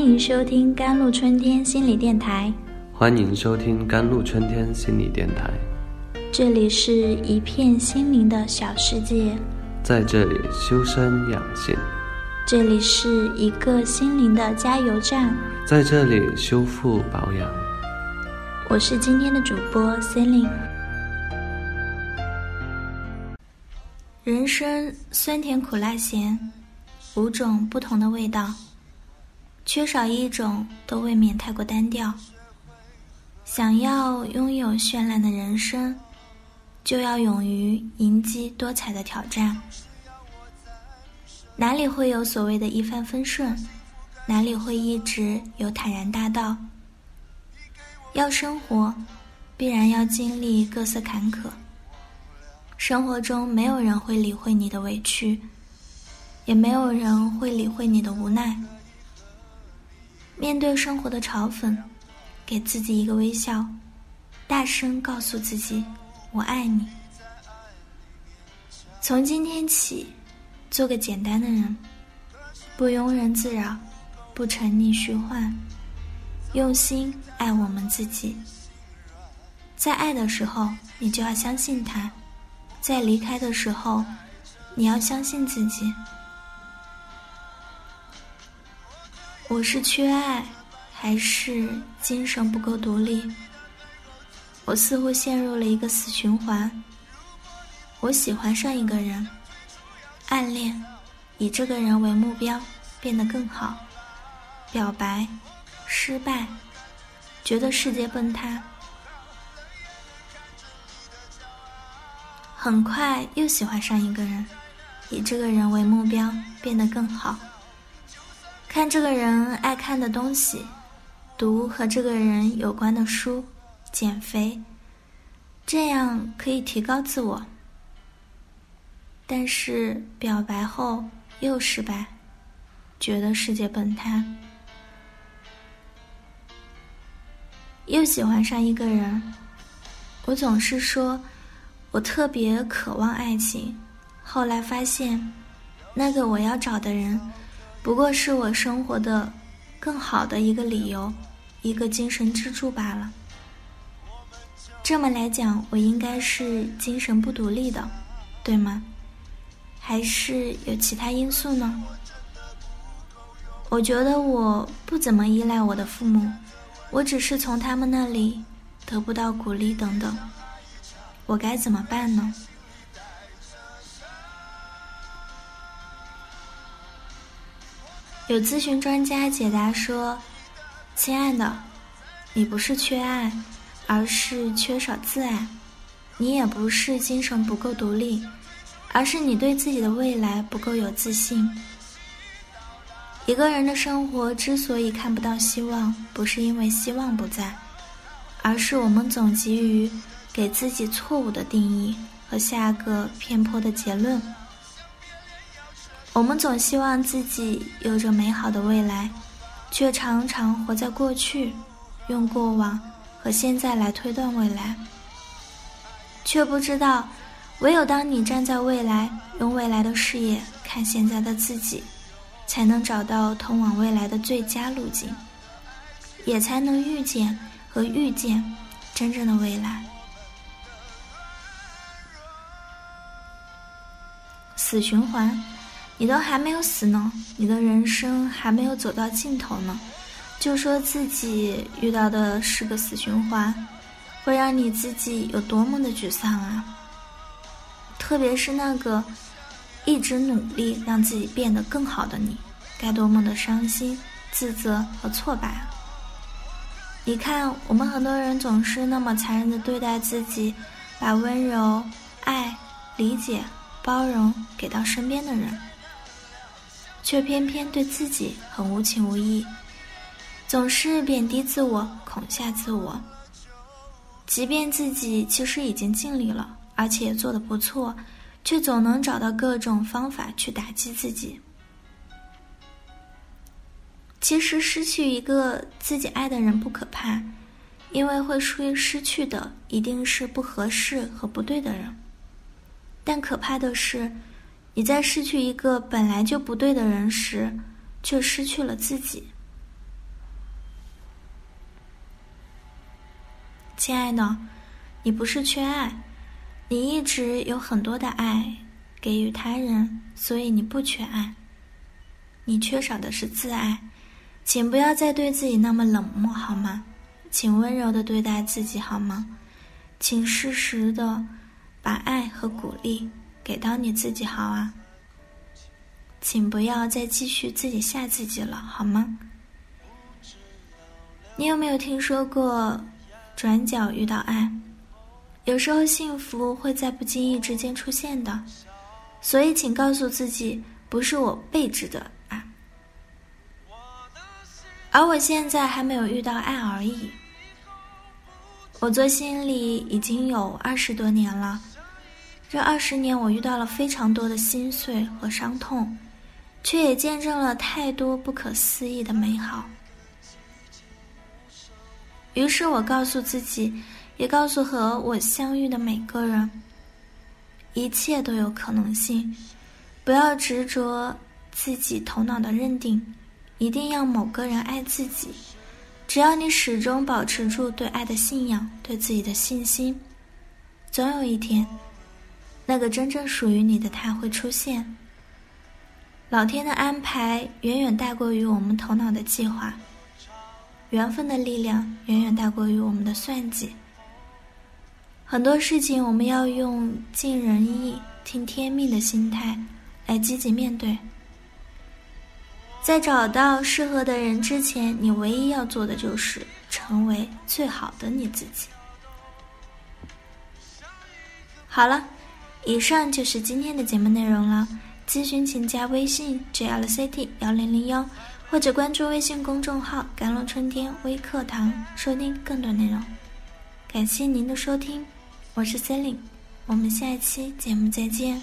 欢迎收听甘露春天心理电台。欢迎收听甘露春天心理电台。这里是一片心灵的小世界，在这里修身养性。这里是一个心灵的加油站，在这里修复保养。我是今天的主播 Celine。人生酸甜苦辣咸，五种不同的味道，缺少一种都未免太过单调。想要拥有绚烂的人生，就要勇于迎击多彩的挑战。哪里会有所谓的一帆风顺？哪里会一直有坦然大道？要生活，必然要经历各色坎坷。生活中没有人会理会你的委屈，也没有人会理会你的无奈。面对生活的嘲讽。给自己一个微笑，大声告诉自己：“我爱你。”从今天起，做个简单的人，不庸人自扰，不沉溺虚幻，用心爱我们自己。在爱的时候，你就要相信他；在离开的时候，你要相信自己。我是缺爱。还是精神不够独立，我似乎陷入了一个死循环。我喜欢上一个人，暗恋，以这个人为目标，变得更好。表白，失败，觉得世界崩塌。很快又喜欢上一个人，以这个人为目标，变得更好。看这个人爱看的东西。读和这个人有关的书，减肥，这样可以提高自我。但是表白后又失败，觉得世界崩塌。又喜欢上一个人，我总是说，我特别渴望爱情。后来发现，那个我要找的人，不过是我生活的更好的一个理由。一个精神支柱罢了。这么来讲，我应该是精神不独立的，对吗？还是有其他因素呢？我觉得我不怎么依赖我的父母，我只是从他们那里得不到鼓励等等。我该怎么办呢？有咨询专家解答说。亲爱的，你不是缺爱，而是缺少自爱；你也不是精神不够独立，而是你对自己的未来不够有自信。一个人的生活之所以看不到希望，不是因为希望不在，而是我们总急于给自己错误的定义和下个偏颇的结论。我们总希望自己有着美好的未来。却常常活在过去，用过往和现在来推断未来，却不知道，唯有当你站在未来，用未来的视野看现在的自己，才能找到通往未来的最佳路径，也才能遇见和遇见真正的未来。死循环。你都还没有死呢，你的人生还没有走到尽头呢，就说自己遇到的是个死循环，会让你自己有多么的沮丧啊！特别是那个一直努力让自己变得更好的你，该多么的伤心、自责和挫败啊！你看，我们很多人总是那么残忍的对待自己，把温柔、爱、理解、包容给到身边的人。却偏偏对自己很无情无义，总是贬低自我、恐吓自我。即便自己其实已经尽力了，而且做得不错，却总能找到各种方法去打击自己。其实失去一个自己爱的人不可怕，因为会失失去的一定是不合适和不对的人。但可怕的是。你在失去一个本来就不对的人时却失去了自己。亲爱的你不是缺爱你一直有很多的爱给予他人所以你不缺爱。你缺少的是自爱请不要再对自己那么冷漠好吗？请温柔的对待自己好吗？请适时的把爱和鼓励给到你自己好啊！请不要再继续自己吓自己了好吗？你有没有听说过转角遇到爱？有时候幸福会在不经意之间出现的，所以请告诉自己，不是我背着的爱，而我现在还没有遇到爱而已。我做心理已经有二十多年了，这二十年我遇到了非常多的心碎和伤痛，却也见证了太多不可思议的美好。于是我告诉自己，也告诉和我相遇的每个人，一切都有可能性，不要执着自己头脑的认定，一定要某个人爱自己。只要你始终保持住对爱的信仰，对自己的信心，总有一天，那个真正属于你的他会出现。老天的安排远远大过于我们头脑的计划，缘分的力量远远大过于我们的算计。很多事情，我们要用尽人意、听天命的心态来积极面对。在找到适合的人之前，你唯一要做的就是成为最好的你自己。好了，以上就是今天的节目内容了。咨询请加微信 jlct 幺零零幺，或者关注微信公众号“甘露春天微课堂”，收听更多内容。感谢您的收听，我是 c e l i n e 我们下一期节目再见。